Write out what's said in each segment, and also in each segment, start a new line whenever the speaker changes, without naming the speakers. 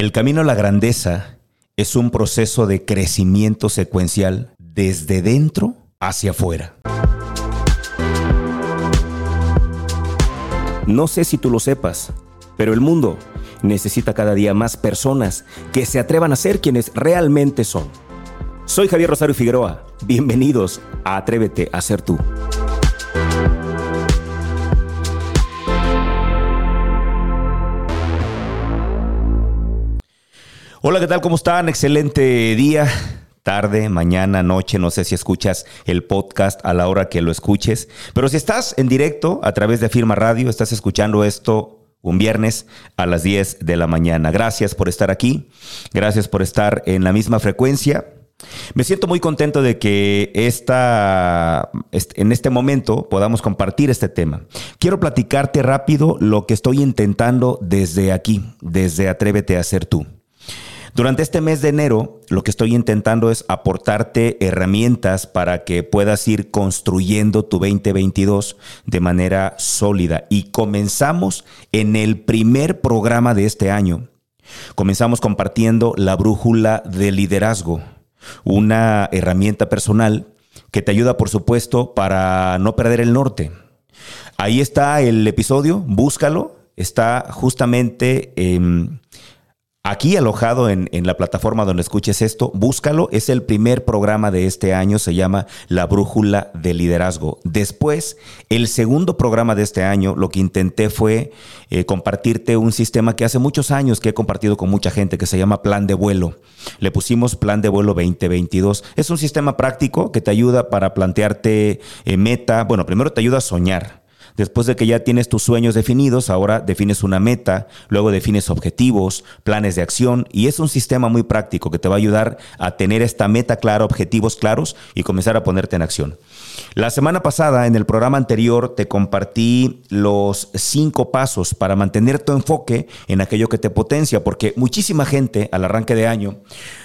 El camino a la grandeza es un proceso de crecimiento secuencial desde dentro hacia afuera. No sé si tú lo sepas, pero el mundo necesita cada día más personas que se atrevan a ser quienes realmente son. Soy Javier Rosario Figueroa. Bienvenidos a Atrévete a ser tú. Hola, ¿qué tal? ¿Cómo están? Excelente día, tarde, mañana, noche. No sé si escuchas el podcast a la hora que lo escuches, pero si estás en directo a través de Firma Radio, estás escuchando esto un viernes a las 10 de la mañana. Gracias por estar aquí, gracias por estar en la misma frecuencia. Me siento muy contento de que esta, en este momento podamos compartir este tema. Quiero platicarte rápido lo que estoy intentando desde aquí, desde Atrévete a ser tú. Durante este mes de enero, lo que estoy intentando es aportarte herramientas para que puedas ir construyendo tu 2022 de manera sólida. Y comenzamos en el primer programa de este año. Comenzamos compartiendo la brújula de liderazgo, una herramienta personal que te ayuda, por supuesto, para no perder el norte. Ahí está el episodio, búscalo. Está justamente... en Aquí alojado en, la plataforma donde escuches esto, búscalo. Es el primer programa de este año, se llama La Brújula de Liderazgo. Después, el segundo programa de este año, lo que intenté fue eh, compartirte un sistema que hace muchos años que he compartido con mucha gente, que se llama Plan de Vuelo. Le pusimos Plan de Vuelo 2022. Es un sistema práctico que te ayuda para plantearte eh, meta. Bueno, primero te ayuda a soñar Después de que ya tienes tus sueños definidos, ahora defines una meta, luego defines objetivos, planes de acción y es un sistema muy práctico que te va a ayudar a tener esta meta clara, objetivos claros y comenzar a ponerte en acción. La semana pasada, en el programa anterior, te compartí los cinco pasos para mantener tu enfoque en aquello que te potencia, porque muchísima gente al arranque de año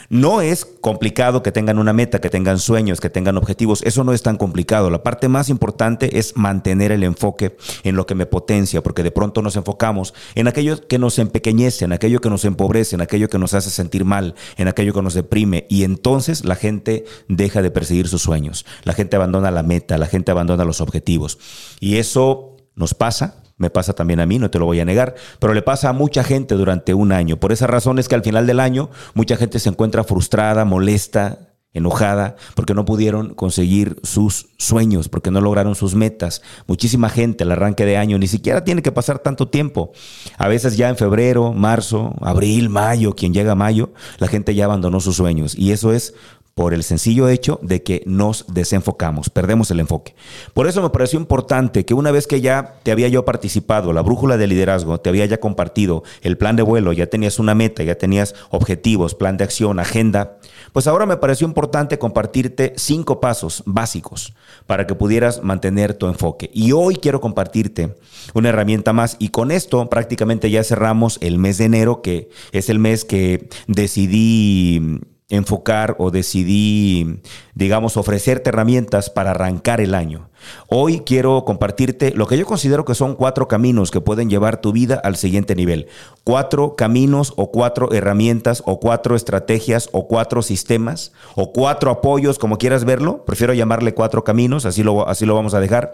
no es complicado que tengan una meta, que tengan sueños, que tengan objetivos. Eso no es tan complicado. La parte más importante es mantener el enfoque en lo que me potencia, porque de pronto nos enfocamos en aquello que nos empequeñece, en aquello que nos empobrece, en aquello que nos hace sentir mal, en aquello que nos deprime. Y entonces la gente deja de perseguir sus sueños. La gente abandona la meta, la gente abandona los objetivos. Y eso nos pasa me pasa también a mí, no te lo voy a negar, pero le pasa a mucha gente durante un año. Por esa razón es que al final del año mucha gente se encuentra frustrada, molesta, enojada, porque no pudieron conseguir sus sueños, porque no lograron sus metas. Muchísima gente al arranque de año, ni siquiera tiene que pasar tanto tiempo. A veces ya en febrero, marzo, abril, mayo, quien llega a mayo, la gente ya abandonó sus sueños. Y eso es por el sencillo hecho de que nos desenfocamos, perdemos el enfoque. Por eso me pareció importante que una vez que ya te había yo participado, la brújula de liderazgo, te había ya compartido el plan de vuelo, ya tenías una meta, ya tenías objetivos, plan de acción, agenda, pues ahora me pareció importante compartirte cinco pasos básicos para que pudieras mantener tu enfoque. Y hoy quiero compartirte una herramienta más y con esto prácticamente ya cerramos el mes de enero, que es el mes que decidí enfocar o decidí, digamos, ofrecerte herramientas para arrancar el año. Hoy quiero compartirte lo que yo considero que son cuatro caminos que pueden llevar tu vida al siguiente nivel. Cuatro caminos o cuatro herramientas o cuatro estrategias o cuatro sistemas o cuatro apoyos, como quieras verlo. Prefiero llamarle cuatro caminos, así lo, así lo vamos a dejar.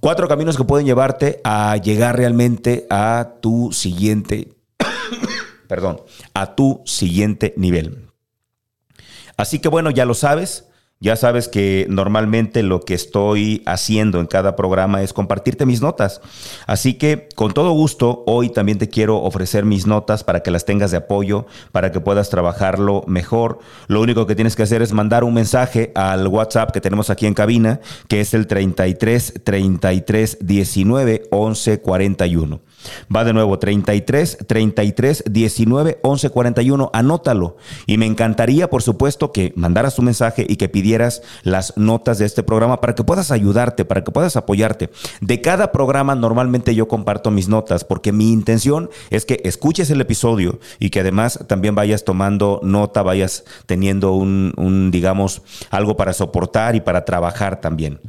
Cuatro caminos que pueden llevarte a llegar realmente a tu siguiente, perdón, a tu siguiente nivel. Así que bueno, ya lo sabes. Ya sabes que normalmente lo que estoy haciendo en cada programa es compartirte mis notas. Así que con todo gusto, hoy también te quiero ofrecer mis notas para que las tengas de apoyo, para que puedas trabajarlo mejor. Lo único que tienes que hacer es mandar un mensaje al WhatsApp que tenemos aquí en cabina, que es el 33 33 19 11 41. Va de nuevo 33 33 19 11 41. Anótalo. Y me encantaría, por supuesto, que mandaras tu mensaje y que pidieras las notas de este programa para que puedas ayudarte, para que puedas apoyarte. De cada programa normalmente yo comparto mis notas porque mi intención es que escuches el episodio y que además también vayas tomando nota, vayas teniendo un, un digamos, algo para soportar y para trabajar también.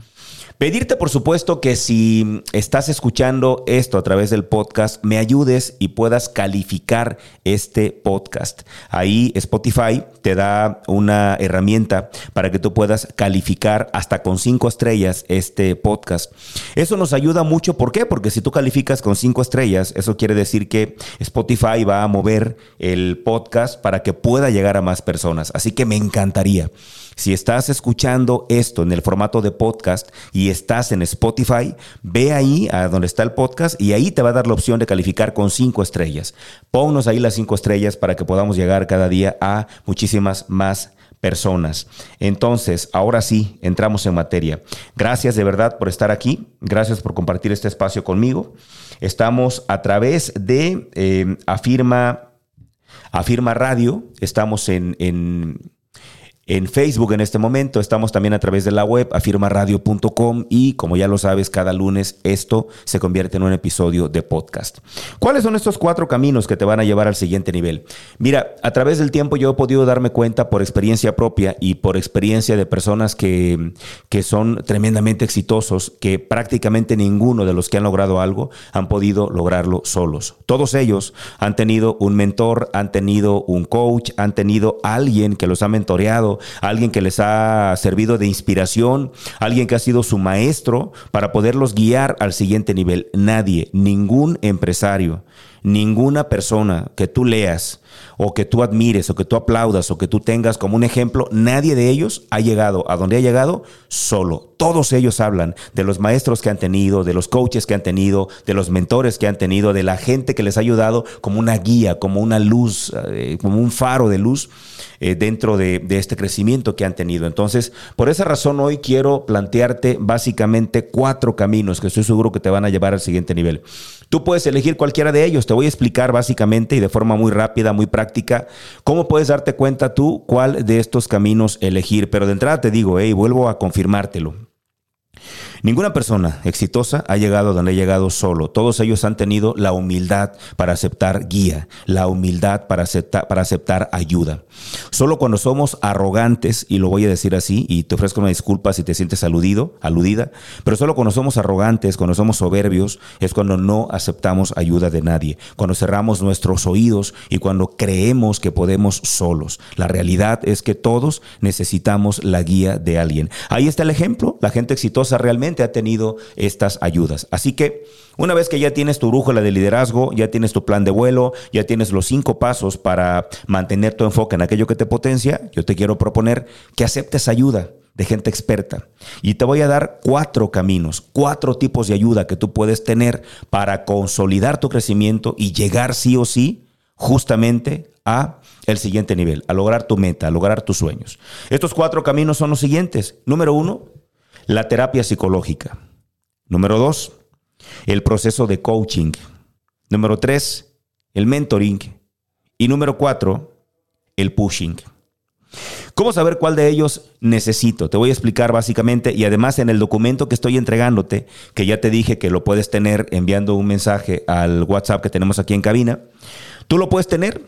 Pedirte, por supuesto, que si estás escuchando esto a través del podcast, me ayudes y puedas calificar este podcast. Ahí Spotify te da una herramienta para que tú puedas calificar hasta con cinco estrellas este podcast. Eso nos ayuda mucho. ¿Por qué? Porque si tú calificas con cinco estrellas, eso quiere decir que Spotify va a mover el podcast para que pueda llegar a más personas. Así que me encantaría. Si estás escuchando esto en el formato de podcast y estás en Spotify, ve ahí a donde está el podcast y ahí te va a dar la opción de calificar con cinco estrellas. Ponnos ahí las cinco estrellas para que podamos llegar cada día a muchísimas más personas. Entonces, ahora sí, entramos en materia. Gracias de verdad por estar aquí. Gracias por compartir este espacio conmigo. Estamos a través de eh, Afirma, Afirma Radio. Estamos en, en en Facebook en este momento. Estamos también a través de la web afirmaradio.com y como ya lo sabes, cada lunes esto se convierte en un episodio de podcast. ¿Cuáles son estos cuatro caminos que te van a llevar al siguiente nivel? Mira, a través del tiempo yo he podido darme cuenta por experiencia propia y por experiencia de personas que, que son tremendamente exitosos, que prácticamente ninguno de los que han logrado algo han podido lograrlo solos. Todos ellos han tenido un mentor, han tenido un coach, han tenido alguien que los ha mentoreado, alguien que les ha servido de inspiración, alguien que ha sido su maestro para poderlos guiar al siguiente nivel. Nadie, ningún empresario, ninguna persona que tú leas o que tú admires o que tú aplaudas o que tú tengas como un ejemplo, nadie de ellos ha llegado a donde ha llegado solo. Todos ellos hablan de los maestros que han tenido, de los coaches que han tenido, de los mentores que han tenido, de la gente que les ha ayudado como una guía, como una luz, eh, como un faro de luz eh, dentro de, de este crecimiento que han tenido. Entonces, por esa razón hoy quiero plantearte básicamente cuatro caminos que estoy seguro que te van a llevar al siguiente nivel. Tú puedes elegir cualquiera de ellos. Te voy a explicar básicamente y de forma muy rápida, muy práctica, cómo puedes darte cuenta tú cuál de estos caminos elegir. Pero de entrada te digo, hey, vuelvo a confirmártelo. Ninguna persona exitosa ha llegado donde ha llegado solo. Todos ellos han tenido la humildad para aceptar guía, la humildad para aceptar, para aceptar ayuda. Solo cuando somos arrogantes, y lo voy a decir así, y te ofrezco una disculpa si te sientes aludido, aludida, pero solo cuando somos arrogantes, cuando somos soberbios, es cuando no aceptamos ayuda de nadie, cuando cerramos nuestros oídos y cuando creemos que podemos solos. La realidad es que todos necesitamos la guía de alguien. Ahí está el ejemplo, la gente exitosa realmente ha tenido estas ayudas. Así que una vez que ya tienes tu brújula de liderazgo, ya tienes tu plan de vuelo, ya tienes los cinco pasos para mantener tu enfoque en aquello que te potencia, yo te quiero proponer que aceptes ayuda de gente experta. Y te voy a dar cuatro caminos, cuatro tipos de ayuda que tú puedes tener para consolidar tu crecimiento y llegar sí o sí justamente a el siguiente nivel, a lograr tu meta, a lograr tus sueños. Estos cuatro caminos son los siguientes. Número uno, la terapia psicológica. Número dos, el proceso de coaching. Número tres, el mentoring. Y número cuatro, el pushing. ¿Cómo saber cuál de ellos necesito? Te voy a explicar básicamente y además en el documento que estoy entregándote, que ya te dije que lo puedes tener enviando un mensaje al WhatsApp que tenemos aquí en cabina, tú lo puedes tener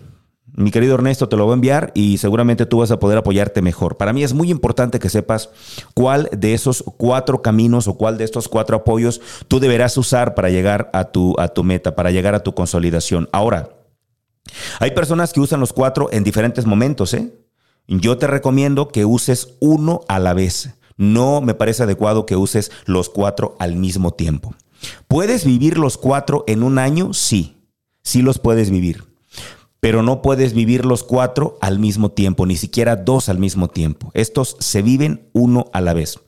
mi querido Ernesto, te lo voy a enviar y seguramente tú vas a poder apoyarte mejor. Para mí es muy importante que sepas cuál de esos cuatro caminos o cuál de estos cuatro apoyos tú deberás usar para llegar a tu, a tu meta, para llegar a tu consolidación. Ahora, hay personas que usan los cuatro en diferentes momentos. ¿eh? Yo te recomiendo que uses uno a la vez. No me parece adecuado que uses los cuatro al mismo tiempo. ¿Puedes vivir los cuatro en un año? Sí, sí los puedes vivir pero no puedes vivir los cuatro al mismo tiempo, ni siquiera dos al mismo tiempo. Estos se viven uno a la vez.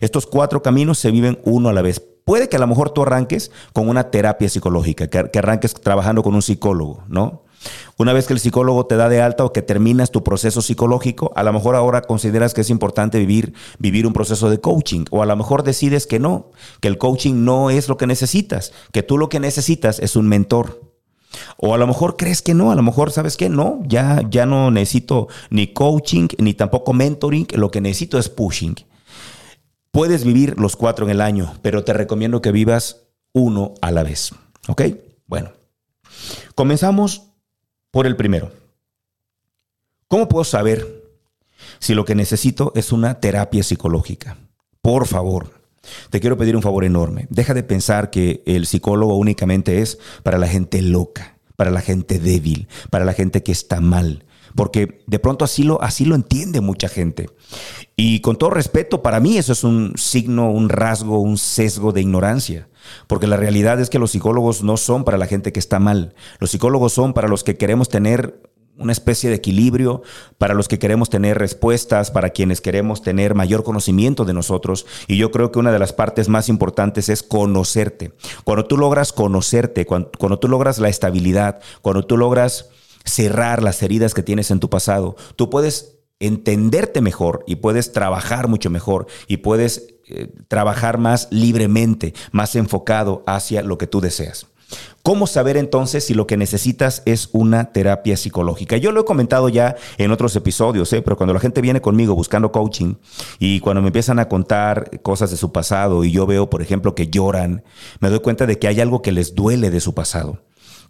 Estos cuatro caminos se viven uno a la vez. Puede que a lo mejor tú arranques con una terapia psicológica, que, arranques trabajando con un psicólogo, ¿no? Una vez que el psicólogo te da de alta o que terminas tu proceso psicológico, a lo mejor ahora consideras que es importante vivir, vivir un proceso de coaching o a lo mejor decides que no, que el coaching no es lo que necesitas, que tú lo que necesitas es un mentor. O a lo mejor crees que no, a lo mejor sabes que no, ya, ya no necesito ni coaching ni tampoco mentoring, lo que necesito es pushing. Puedes vivir los cuatro en el año, pero te recomiendo que vivas uno a la vez. ¿Ok? Bueno, comenzamos por el primero. ¿Cómo puedo saber si lo que necesito es una terapia psicológica? Por favor, te quiero pedir un favor enorme. Deja de pensar que el psicólogo únicamente es para la gente loca, para la gente débil, para la gente que está mal. Porque de pronto así lo, así lo entiende mucha gente. Y con todo respeto, para mí eso es un signo, un rasgo, un sesgo de ignorancia. Porque la realidad es que los psicólogos no son para la gente que está mal. Los psicólogos son para los que queremos tener una especie de equilibrio para los que queremos tener respuestas, para quienes queremos tener mayor conocimiento de nosotros. Y yo creo que una de las partes más importantes es conocerte. Cuando tú logras conocerte, cuando, tú logras la estabilidad, cuando tú logras cerrar las heridas que tienes en tu pasado, tú puedes entenderte mejor y puedes trabajar mucho mejor y puedes eh, trabajar más libremente, más enfocado hacia lo que tú deseas. ¿Cómo saber entonces si lo que necesitas es una terapia psicológica? Yo lo he comentado ya en otros episodios, ¿eh? pero cuando la gente viene conmigo buscando coaching y cuando me empiezan a contar cosas de su pasado y yo veo, por ejemplo, que lloran, me doy cuenta de que hay algo que les duele de su pasado.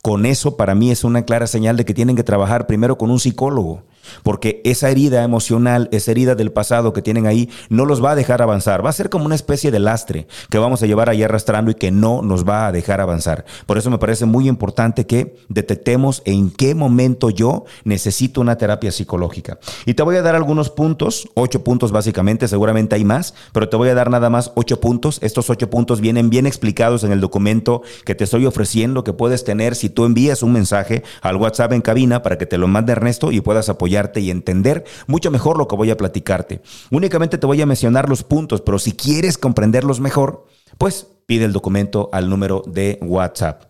Con eso para mí es una clara señal de que tienen que trabajar primero con un psicólogo porque esa herida emocional, esa herida del pasado que tienen ahí, no los va a dejar avanzar. Va a ser como una especie de lastre que vamos a llevar ahí arrastrando y que no nos va a dejar avanzar. Por eso me parece muy importante que detectemos en qué momento yo necesito una terapia psicológica. Y te voy a dar algunos puntos, ocho puntos básicamente, seguramente hay más, pero te voy a dar nada más ocho puntos. Estos ocho puntos vienen bien explicados en el documento que te estoy ofreciendo, que puedes tener si tú envías un mensaje al WhatsApp en cabina para que te lo mande Ernesto y puedas apoyar y entender mucho mejor lo que voy a platicarte. Únicamente te voy a mencionar los puntos, pero si quieres comprenderlos mejor, pues pide el documento al número de WhatsApp.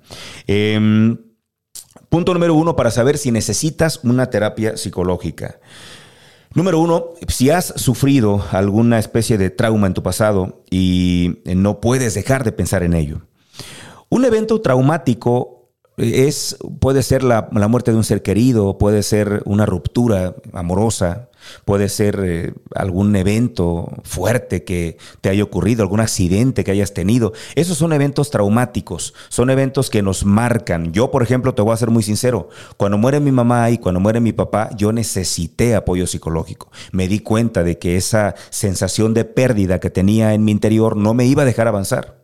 Em, punto número uno para saber si necesitas una terapia psicológica. Número uno, si has sufrido alguna especie de trauma en tu pasado y no puedes dejar de pensar en ello. Un evento traumático es, puede ser la, muerte de un ser querido, puede ser una ruptura amorosa, puede ser eh, algún evento fuerte que te haya ocurrido, algún accidente que hayas tenido. Esos son eventos traumáticos, son eventos que nos marcan. Yo, por ejemplo, te voy a ser muy sincero, cuando muere mi mamá y cuando muere mi papá, yo necesité apoyo psicológico. Me di cuenta de que esa sensación de pérdida que tenía en mi interior no me iba a dejar avanzar.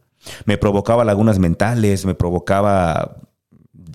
Me provocaba lagunas mentales, me provocaba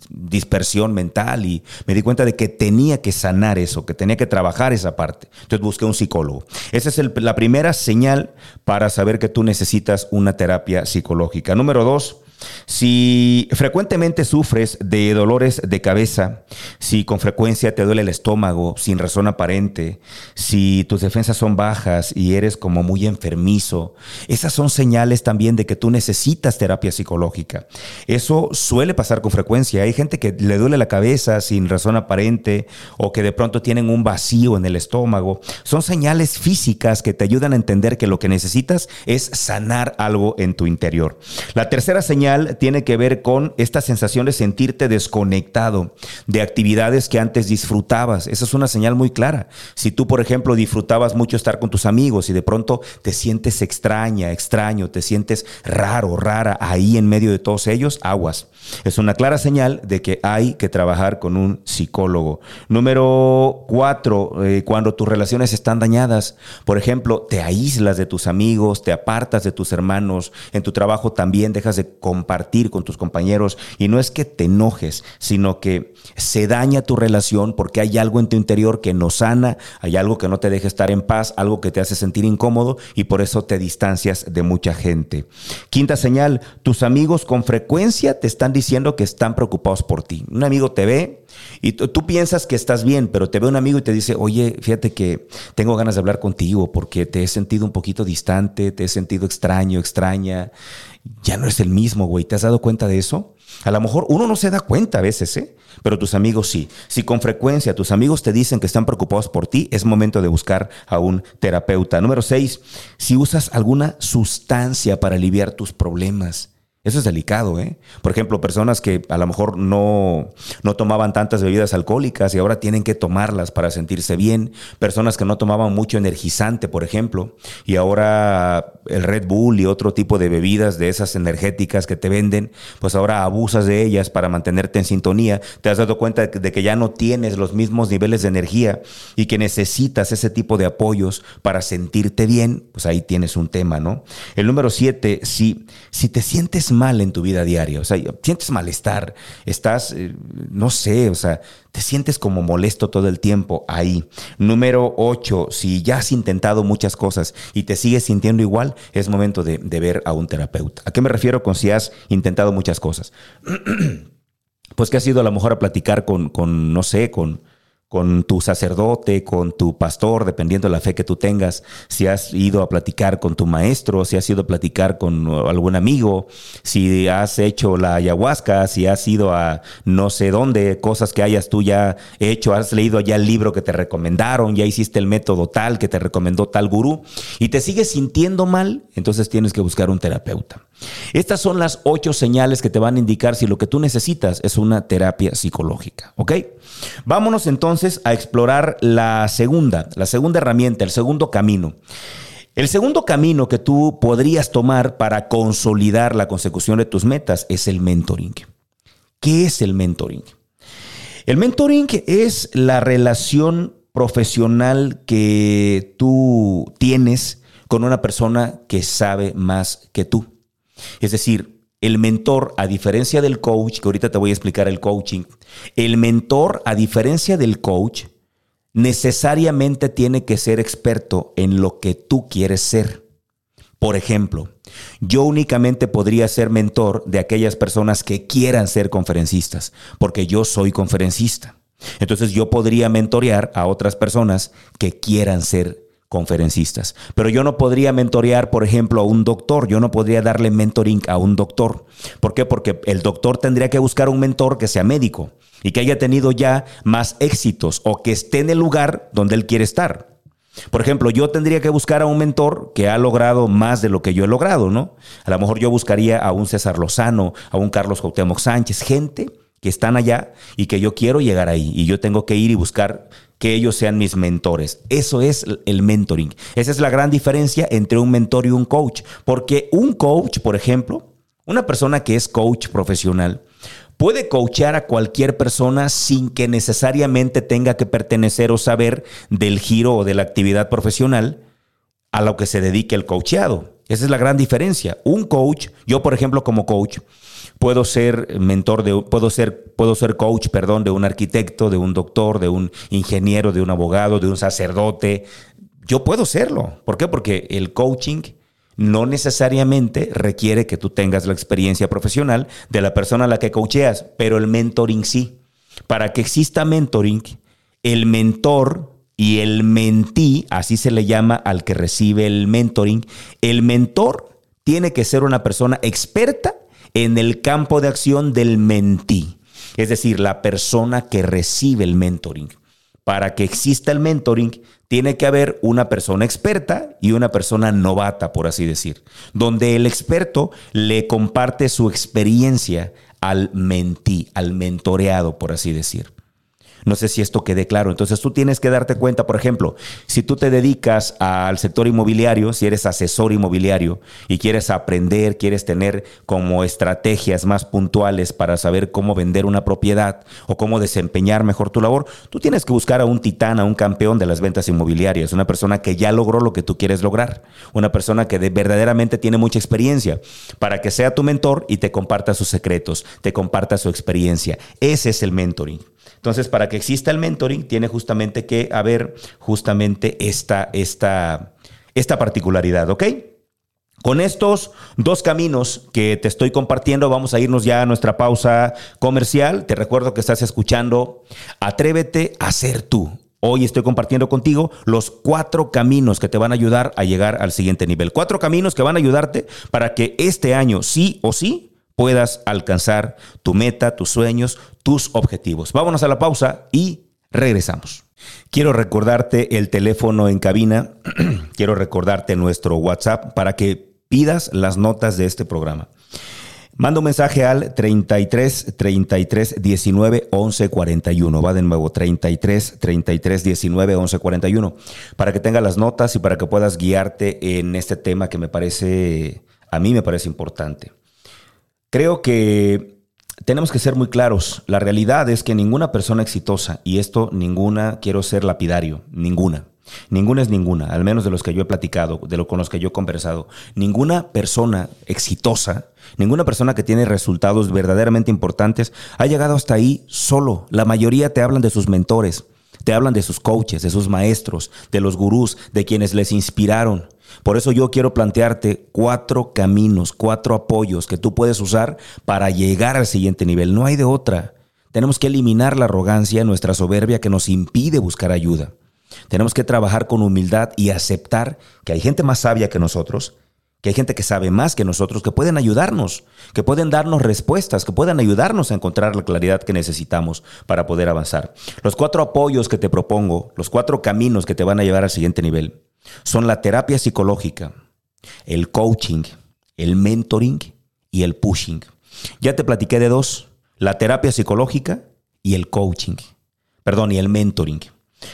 dispersión mental y me di cuenta de que tenía que sanar eso, que tenía que trabajar esa parte. Entonces busqué un psicólogo. Esa es la primera señal para saber que tú necesitas una terapia psicológica. Número dos, si frecuentemente sufres de dolores de cabeza, si con frecuencia te duele el estómago sin razón aparente, si tus defensas son bajas y eres como muy enfermizo, esas son señales también de que tú necesitas terapia psicológica. Eso suele pasar con frecuencia. Hay gente que le duele la cabeza sin razón aparente o que de pronto tienen un vacío en el estómago. Son señales físicas que te ayudan a entender que lo que necesitas es sanar algo en tu interior. La tercera señal tiene que ver con esta sensación de sentirte desconectado de actividades que antes disfrutabas. Esa es una señal muy clara. Si tú, por ejemplo, disfrutabas mucho estar con tus amigos y de pronto te sientes extraña, extraño, te sientes raro, rara ahí en medio de todos ellos, aguas. Es una clara señal de que hay que trabajar con un psicólogo. Número cuatro, eh, cuando tus relaciones están dañadas, por ejemplo, te aíslas de tus amigos, te apartas de tus hermanos, en tu trabajo también dejas de compartir con tus compañeros y no es que te enojes, sino que se daña tu relación porque hay algo en tu interior que no sana, hay algo que no te deja estar en paz, algo que te hace sentir incómodo y por eso te distancias de mucha gente. Quinta señal, tus amigos con frecuencia te están diciendo que están preocupados por ti. Un amigo te ve y tú piensas que estás bien, pero te ve un amigo y te dice, oye, fíjate que tengo ganas de hablar contigo porque te he sentido un poquito distante, te he sentido extraño, extraña ya no es el mismo, güey. ¿Te has dado cuenta de eso? A lo mejor uno no se da cuenta a veces, ¿eh? Pero tus amigos sí. Si con frecuencia tus amigos te dicen que están preocupados por ti, es momento de buscar a un terapeuta. Número seis, si usas alguna sustancia para aliviar tus problemas. Eso es delicado, ¿eh? Por ejemplo, personas que a lo mejor no, no tomaban tantas bebidas alcohólicas y ahora tienen que tomarlas para sentirse bien. Personas que no tomaban mucho energizante, por ejemplo, y ahora el Red Bull y otro tipo de bebidas de esas energéticas que te venden, pues ahora abusas de ellas para mantenerte en sintonía. Te has dado cuenta de que ya no tienes los mismos niveles de energía y que necesitas ese tipo de apoyos para sentirte bien, pues ahí tienes un tema, ¿no? El número siete, si, si te sientes mal en tu vida diaria, o sea, sientes malestar, estás, eh, no sé, o sea, te sientes como molesto todo el tiempo ahí. Número 8, si ya has intentado muchas cosas y te sigues sintiendo igual, es momento de, ver a un terapeuta. ¿A qué me refiero con si has intentado muchas cosas? pues que has ido a lo mejor a platicar con, con no sé, con con tu sacerdote, con tu pastor, dependiendo de la fe que tú tengas, si has ido a platicar con tu maestro, si has ido a platicar con algún amigo, si has hecho la ayahuasca, si has ido a no sé dónde, cosas que hayas tú ya hecho, has leído ya el libro que te recomendaron, ya hiciste el método tal que te recomendó tal gurú y te sigues sintiendo mal, entonces tienes que buscar un terapeuta. Estas son las ocho señales que te van a indicar si lo que tú necesitas es una terapia psicológica, ¿ok? Vámonos a explorar la segunda, la segunda herramienta, el segundo camino. El segundo camino que tú podrías tomar para consolidar la consecución de tus metas es el mentoring. ¿Qué es el mentoring? El mentoring es la relación profesional que tú tienes con una persona que sabe más que tú. Es decir, el mentor, a diferencia del coach, que ahorita te voy a explicar el coaching, el mentor, a diferencia del coach, necesariamente tiene que ser experto en lo que tú quieres ser. Por ejemplo, yo únicamente podría ser mentor de aquellas personas que quieran ser conferencistas, porque yo soy conferencista. Entonces yo podría mentorear a otras personas que quieran ser conferencistas. Pero yo no podría mentorear, por ejemplo, a un doctor. Yo no podría darle mentoring a un doctor. ¿Por qué? Porque el doctor tendría que buscar un mentor que sea médico y que haya tenido ya más éxitos o que esté en el lugar donde él quiere estar. Por ejemplo, yo tendría que buscar a un mentor que ha logrado más de lo que yo he logrado, ¿no? A lo mejor yo buscaría a un César Lozano, a un Carlos Cuauhtémoc Sánchez, gente que están allá y que yo quiero llegar ahí y yo tengo que ir y buscar que ellos sean mis mentores. Eso es el mentoring. Esa es la gran diferencia entre un mentor y un coach. Porque un coach, por ejemplo, una persona que es coach profesional, puede coachar a cualquier persona sin que necesariamente tenga que pertenecer o saber del giro o de la actividad profesional a lo que se dedique el coacheado. Esa es la gran diferencia. Un coach, yo por ejemplo como coach, puedo ser mentor de, puedo ser, puedo ser coach, perdón, de un arquitecto, de un doctor, de un ingeniero, de un abogado, de un sacerdote. Yo puedo serlo. ¿Por qué? Porque el coaching no necesariamente requiere que tú tengas la experiencia profesional de la persona a la que coacheas, pero el mentoring sí. Para que exista mentoring, el mentor y el mentí, así se le llama al que recibe el mentoring, el mentor tiene que ser una persona experta en el campo de acción del mentí, es decir, la persona que recibe el mentoring. Para que exista el mentoring, tiene que haber una persona experta y una persona novata, por así decir, donde el experto le comparte su experiencia al mentí, al mentoreado, por así decir. No sé si esto quede claro. Entonces tú tienes que darte cuenta, por ejemplo, si tú te dedicas al sector inmobiliario, si eres asesor inmobiliario y quieres aprender, quieres tener como estrategias más puntuales para saber cómo vender una propiedad o cómo desempeñar mejor tu labor, tú tienes que buscar a un titán, a un campeón de las ventas inmobiliarias, una persona que ya logró lo que tú quieres lograr, una persona que verdaderamente tiene mucha experiencia para que sea tu mentor y te comparta sus secretos, te comparta su experiencia. Ese es el mentoring. Entonces, para que exista el mentoring, tiene justamente que haber justamente esta, esta, esta particularidad, ¿ok? Con estos dos caminos que te estoy compartiendo, vamos a irnos ya a nuestra pausa comercial. Te recuerdo que estás escuchando Atrévete a ser tú. Hoy estoy compartiendo contigo los cuatro caminos que te van a ayudar a llegar al siguiente nivel. Cuatro caminos que van a ayudarte para que este año sí o sí puedas alcanzar tu meta, tus sueños, tus objetivos. Vámonos a la pausa y regresamos. Quiero recordarte el teléfono en cabina, quiero recordarte nuestro WhatsApp para que pidas las notas de este programa. Manda un mensaje al 33 33 19 11 41. Va de nuevo, 33 33 19 11 41. Para que tengas las notas y para que puedas guiarte en este tema que me parece, a mí me parece importante. Creo que tenemos que ser muy claros. La realidad es que ninguna persona exitosa, y esto ninguna, quiero ser lapidario, ninguna Ninguna es ninguna, al menos de los que yo he platicado, de lo con los que yo he conversado. Ninguna persona exitosa, ninguna persona que tiene resultados verdaderamente importantes ha llegado hasta ahí solo. La mayoría te hablan de sus mentores, te hablan de sus coaches, de sus maestros, de los gurús, de quienes les inspiraron. Por eso yo quiero plantearte cuatro caminos, cuatro apoyos que tú puedes usar para llegar al siguiente nivel. No hay de otra. Tenemos que eliminar la arrogancia, nuestra soberbia que nos impide buscar ayuda. Tenemos que trabajar con humildad y aceptar que hay gente más sabia que nosotros, que hay gente que sabe más que nosotros, que pueden ayudarnos, que pueden darnos respuestas, que pueden ayudarnos a encontrar la claridad que necesitamos para poder avanzar. Los cuatro apoyos que te propongo, los cuatro caminos que te van a llevar al siguiente nivel, son la terapia psicológica, el coaching, el mentoring y el pushing. Ya te platiqué de dos, la terapia psicológica y el coaching, perdón, y el mentoring.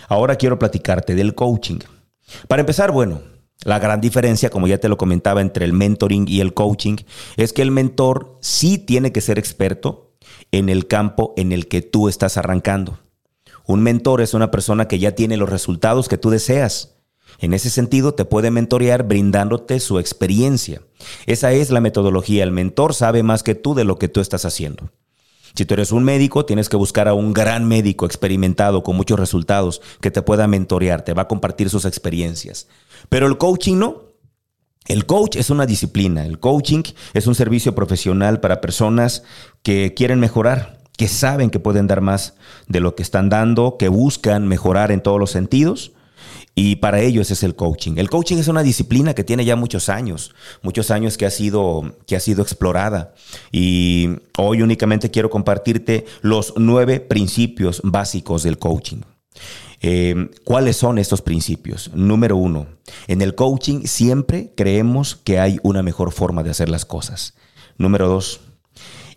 Ahora quiero platicarte del coaching. Para empezar, bueno, la gran diferencia, como ya te lo comentaba, entre el mentoring y el coaching es que el mentor sí tiene que ser experto en el campo en el que tú estás arrancando. Un mentor es una persona que ya tiene los resultados que tú deseas. En ese sentido, te puede mentorear brindándote su experiencia. Esa es la metodología. El mentor sabe más que tú de lo que tú estás haciendo. Si tú eres un médico, tienes que buscar a un gran médico experimentado con muchos resultados que te pueda mentorear, te va a compartir sus experiencias. Pero el coaching no. El coach es una disciplina. El coaching es un servicio profesional para personas que quieren mejorar, que saben que pueden dar más de lo que están dando, que buscan mejorar en todos los sentidos y para ellos es el coaching. El coaching es una disciplina que tiene ya muchos años, muchos años que ha sido, que ha sido explorada. Y hoy únicamente quiero compartirte los nueve principios básicos del coaching. Eh, ¿Cuáles son estos principios? Número uno, en el coaching siempre creemos que hay una mejor forma de hacer las cosas. Número dos,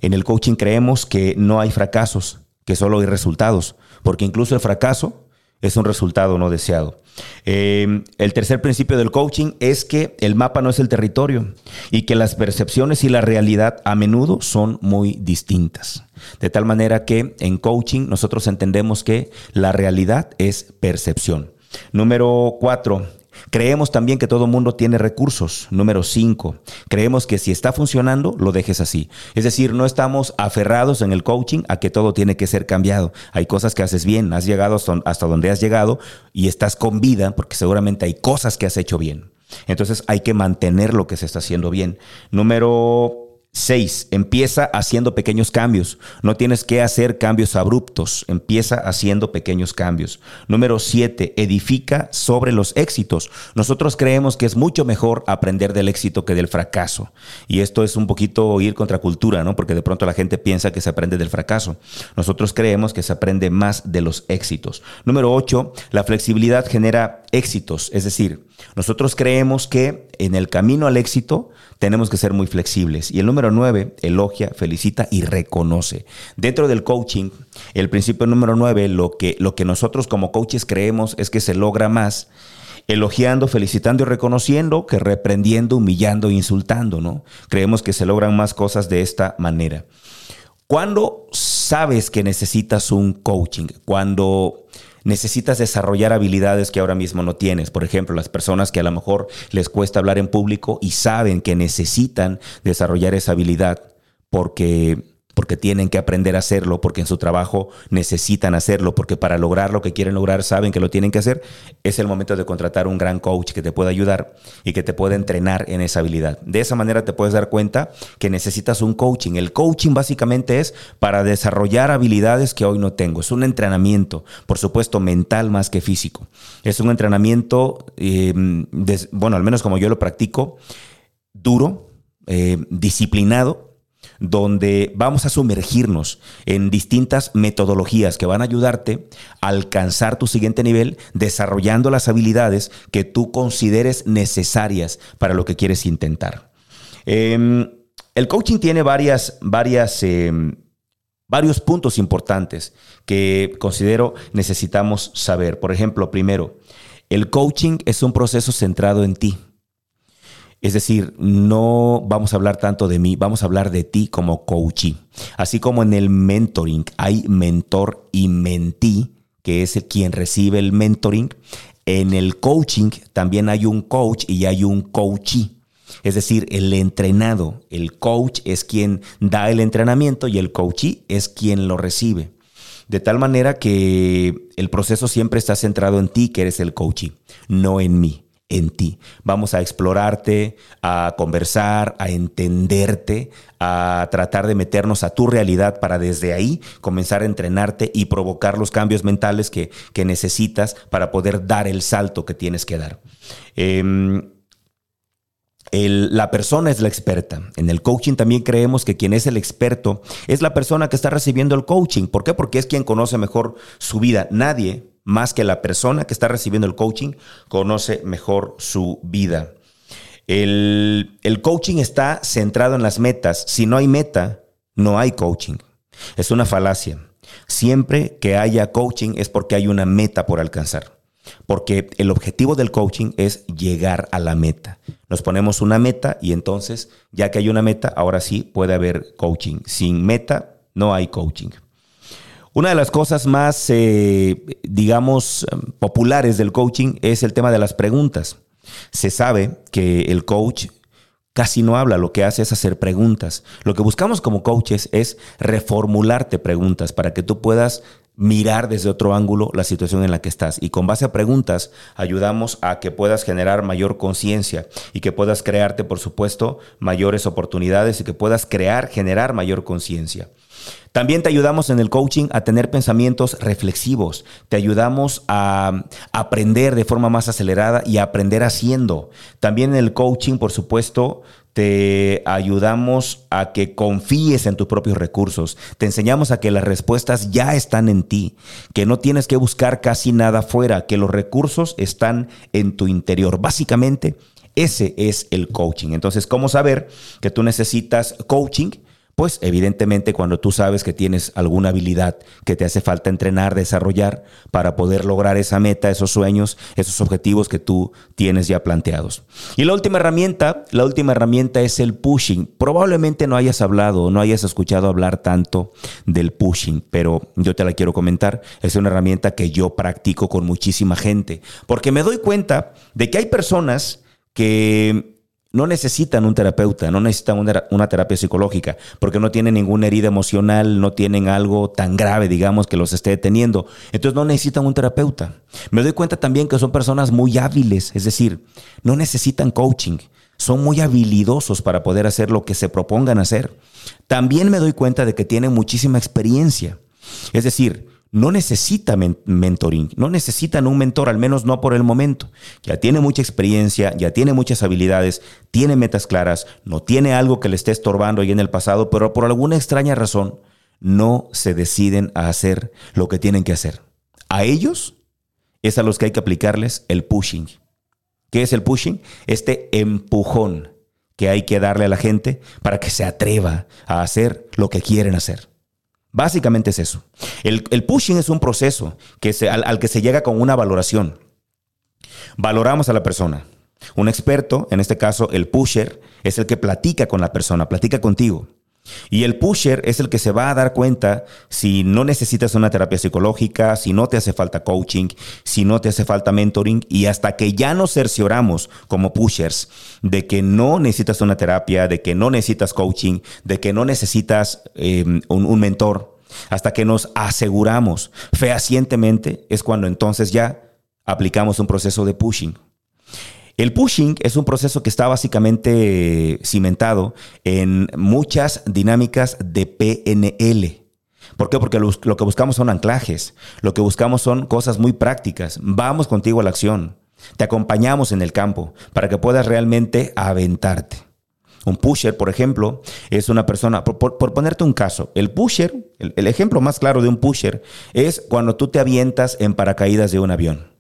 en el coaching creemos que no hay fracasos, que solo hay resultados, porque incluso el fracaso es un resultado no deseado. Eh, el tercer principio del coaching es que el mapa no es el territorio y que las percepciones y la realidad a menudo son muy distintas. De tal manera que en coaching nosotros entendemos que la realidad es percepción. Número cuatro, Creemos también que todo mundo tiene recursos. Número cinco, creemos que si está funcionando, lo dejes así. Es decir, no estamos aferrados en el coaching a que todo tiene que ser cambiado. Hay cosas que haces bien, has llegado hasta donde has llegado y estás con vida porque seguramente hay cosas que has hecho bien. Entonces hay que mantener lo que se está haciendo bien. Número Seis, empieza haciendo pequeños cambios. No tienes que hacer cambios abruptos. Empieza haciendo pequeños cambios. Número siete, edifica sobre los éxitos. Nosotros creemos que es mucho mejor aprender del éxito que del fracaso. Y esto es un poquito ir contra cultura, ¿no? Porque de pronto la gente piensa que se aprende del fracaso. Nosotros creemos que se aprende más de los éxitos. Número ocho, la flexibilidad genera éxitos. Es decir, nosotros creemos que en el camino al éxito tenemos que ser muy flexibles. Y el número nueve, elogia, felicita y reconoce. Dentro del coaching, el principio número nueve, lo que, lo que nosotros como coaches creemos es que se logra más elogiando, felicitando y reconociendo que reprendiendo, humillando e insultando, ¿no? Creemos que se logran más cosas de esta manera. Cuando sabes que necesitas un coaching, cuando necesitas desarrollar habilidades que ahora mismo no tienes. Por ejemplo, las personas que a lo mejor les cuesta hablar en público y saben que necesitan desarrollar esa habilidad porque porque tienen que aprender a hacerlo, porque en su trabajo necesitan hacerlo, porque para lograr lo que quieren lograr saben que lo tienen que hacer, es el momento de contratar un gran coach que te pueda ayudar y que te pueda entrenar en esa habilidad. De esa manera te puedes dar cuenta que necesitas un coaching. El coaching básicamente es para desarrollar habilidades que hoy no tengo. Es un entrenamiento, por supuesto, mental más que físico. Es un entrenamiento, em, bueno, al menos como yo lo practico, duro, eh, disciplinado, donde vamos a sumergirnos en distintas metodologías que van a ayudarte a alcanzar tu siguiente nivel, desarrollando las habilidades que tú consideres necesarias para lo que quieres intentar. Em, el coaching tiene varias, varias, em, varios puntos importantes que considero necesitamos saber. Por ejemplo, primero, el coaching es un proceso centrado en ti. Es decir, no vamos a hablar tanto de mí, vamos a hablar de ti como coachee. Así como en el mentoring hay mentor y mentí, que es el quien recibe el mentoring, en el coaching también hay un coach y hay un coachee. Es decir, el entrenado, el coach es quien da el entrenamiento y el coachee es quien lo recibe. De tal manera que el proceso siempre está centrado en ti, que eres el coachee, no en mí en ti. Vamos a explorarte, a conversar, a entenderte, a tratar de meternos a tu realidad para desde ahí comenzar a entrenarte y provocar los cambios mentales que, necesitas para poder dar el salto que tienes que dar. Em, la persona es la experta. En el coaching también creemos que quien es el experto es la persona que está recibiendo el coaching. ¿Por qué? Porque es quien conoce mejor su vida. Nadie más que la persona que está recibiendo el coaching conoce mejor su vida. El, coaching está centrado en las metas. Si no hay meta, no hay coaching. Es una falacia. Siempre que haya coaching es porque hay una meta por alcanzar. Porque el objetivo del coaching es llegar a la meta. Nos ponemos una meta y entonces, ya que hay una meta, ahora sí puede haber coaching. Sin meta, no hay coaching. Una de las cosas más, eh, digamos, populares del coaching es el tema de las preguntas. Se sabe que el coach casi no habla, lo que hace es hacer preguntas. Lo que buscamos como coaches es reformularte preguntas para que tú puedas mirar desde otro ángulo la situación en la que estás. Y con base a preguntas ayudamos a que puedas generar mayor conciencia y que puedas crearte, por supuesto, mayores oportunidades y que puedas crear, generar mayor conciencia. También te ayudamos en el coaching a tener pensamientos reflexivos. Te ayudamos a aprender de forma más acelerada y a aprender haciendo. También en el coaching, por supuesto, te ayudamos a que confíes en tus propios recursos. Te enseñamos a que las respuestas ya están en ti, que no tienes que buscar casi nada fuera, que los recursos están en tu interior. Básicamente, ese es el coaching. Entonces, ¿cómo saber que tú necesitas coaching? Pues evidentemente cuando tú sabes que tienes alguna habilidad que te hace falta entrenar, desarrollar para poder lograr esa meta, esos sueños, esos objetivos que tú tienes ya planteados. Y la última herramienta, la última herramienta es el pushing. Probablemente no hayas hablado, no hayas escuchado hablar tanto del pushing, pero yo te la quiero comentar. Es una herramienta que yo practico con muchísima gente, porque me doy cuenta de que hay personas que no necesitan un terapeuta, no necesitan una, terapia psicológica, porque no tienen ninguna herida emocional, no tienen algo tan grave, digamos, que los esté deteniendo. Entonces no necesitan un terapeuta. Me doy cuenta también que son personas muy hábiles, es decir, no necesitan coaching, son muy habilidosos para poder hacer lo que se propongan hacer. También me doy cuenta de que tienen muchísima experiencia. Es decir, no necesita mentoring, no necesitan un mentor, al menos no por el momento. Ya tiene mucha experiencia, ya tiene muchas habilidades, tiene metas claras, no tiene algo que le esté estorbando ahí en el pasado, pero por alguna extraña razón no se deciden a hacer lo que tienen que hacer. A ellos es a los que hay que aplicarles el pushing. ¿Qué es el pushing? Este empujón que hay que darle a la gente para que se atreva a hacer lo que quieren hacer. Básicamente es eso. El, pushing es un proceso que al, al que se llega con una valoración. Valoramos a la persona. Un experto, en este caso el pusher, es el que platica con la persona, platica contigo. Y el pusher es el que se va a dar cuenta si no necesitas una terapia psicológica, si no te hace falta coaching, si no te hace falta mentoring. Y hasta que ya nos cercioramos como pushers de que no necesitas una terapia, de que no necesitas coaching, de que no necesitas em, un, un mentor, hasta que nos aseguramos fehacientemente, es cuando entonces ya aplicamos un proceso de pushing. El pushing es un proceso que está básicamente cimentado en muchas dinámicas de PNL. ¿Por qué? Porque lo, que buscamos son anclajes, lo que buscamos son cosas muy prácticas. Vamos contigo a la acción, te acompañamos en el campo para que puedas realmente aventarte. Un pusher, por ejemplo, es una persona, por, ponerte un caso, el pusher, el ejemplo más claro de un pusher es cuando tú te avientas en paracaídas de un avión.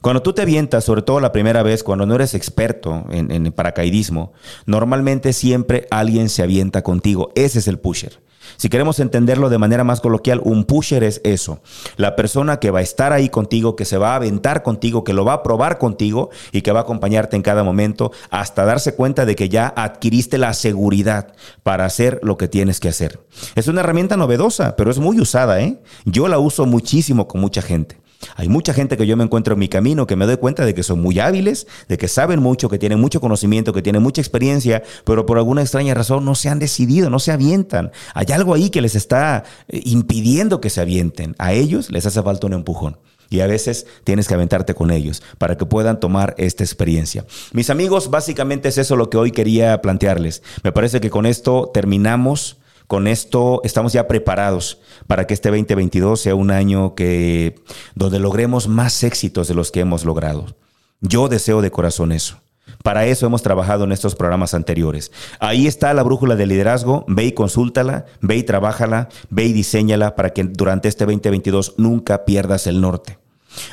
Cuando tú te avientas, sobre todo la primera vez, cuando no eres experto en, en paracaidismo, normalmente siempre alguien se avienta contigo. Ese es el pusher. Si queremos entenderlo de manera más coloquial, un pusher es eso. La persona que va a estar ahí contigo, que se va a aventar contigo, que lo va a probar contigo y que va a acompañarte en cada momento hasta darse cuenta de que ya adquiriste la seguridad para hacer lo que tienes que hacer. Es una herramienta novedosa, pero es muy usada. ¿eh? Yo la uso muchísimo con mucha gente. Hay mucha gente que yo me encuentro en mi camino que me doy cuenta de que son muy hábiles, de que saben mucho, que tienen mucho conocimiento, que tienen mucha experiencia, pero por alguna extraña razón no se han decidido, no se avientan. Hay algo ahí que les está eh, impidiendo que se avienten. A ellos les hace falta un empujón. Y a veces tienes que aventarte con ellos para que puedan tomar esta experiencia. Mis amigos, básicamente es eso lo que hoy quería plantearles. Me parece que con esto terminamos con esto estamos ya preparados para que este 2022 sea un año que donde logremos más éxitos de los que hemos logrado. Yo deseo de corazón eso. Para eso hemos trabajado en estos programas anteriores. Ahí está la brújula de liderazgo. Ve y consúltala, ve y trabájala, ve y diseñala para que durante este 2022 nunca pierdas el norte.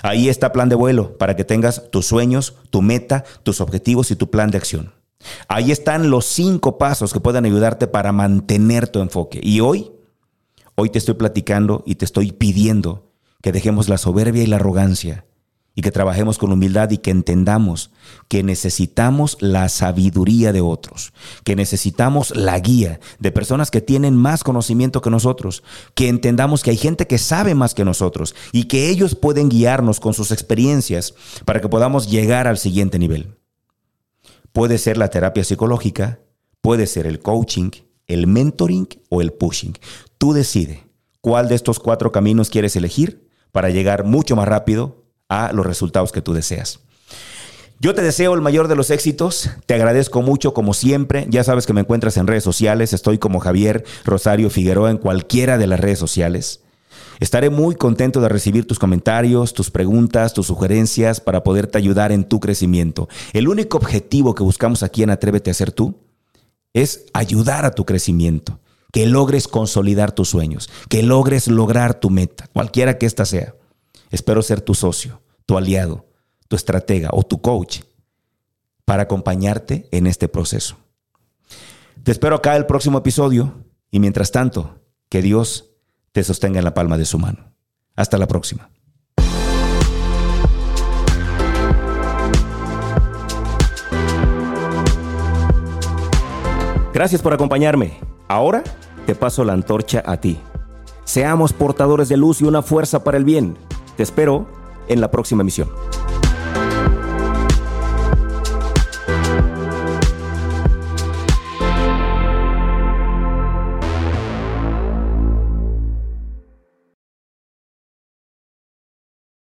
Ahí está plan de vuelo para que tengas tus sueños, tu meta, tus objetivos y tu plan de acción. Ahí están los cinco pasos que pueden ayudarte para mantener tu enfoque. Y hoy, hoy te estoy platicando y te estoy pidiendo que dejemos la soberbia y la arrogancia y que trabajemos con humildad y que entendamos que necesitamos la sabiduría de otros, que necesitamos la guía de personas que tienen más conocimiento que nosotros, que entendamos que hay gente que sabe más que nosotros y que ellos pueden guiarnos con sus experiencias para que podamos llegar al siguiente nivel. Puede ser la terapia psicológica, puede ser el coaching, el mentoring o el pushing. Tú decides cuál de estos cuatro caminos quieres elegir para llegar mucho más rápido a los resultados que tú deseas. Yo te deseo el mayor de los éxitos, te agradezco mucho como siempre, ya sabes que me encuentras en redes sociales, estoy como Javier Rosario Figueroa en cualquiera de las redes sociales. Estaré muy contento de recibir tus comentarios, tus preguntas, tus sugerencias para poderte ayudar en tu crecimiento. El único objetivo que buscamos aquí en Atrévete a ser tú es ayudar a tu crecimiento, que logres consolidar tus sueños, que logres lograr tu meta, cualquiera que ésta sea. Espero ser tu socio, tu aliado, tu estratega o tu coach para acompañarte en este proceso. Te espero acá el próximo episodio y mientras tanto, que Dios te sostenga en la palma de su mano. Hasta la próxima. Gracias por acompañarme. Ahora te paso la antorcha a ti. Seamos portadores de luz y una fuerza para el bien. Te espero en la próxima emisión.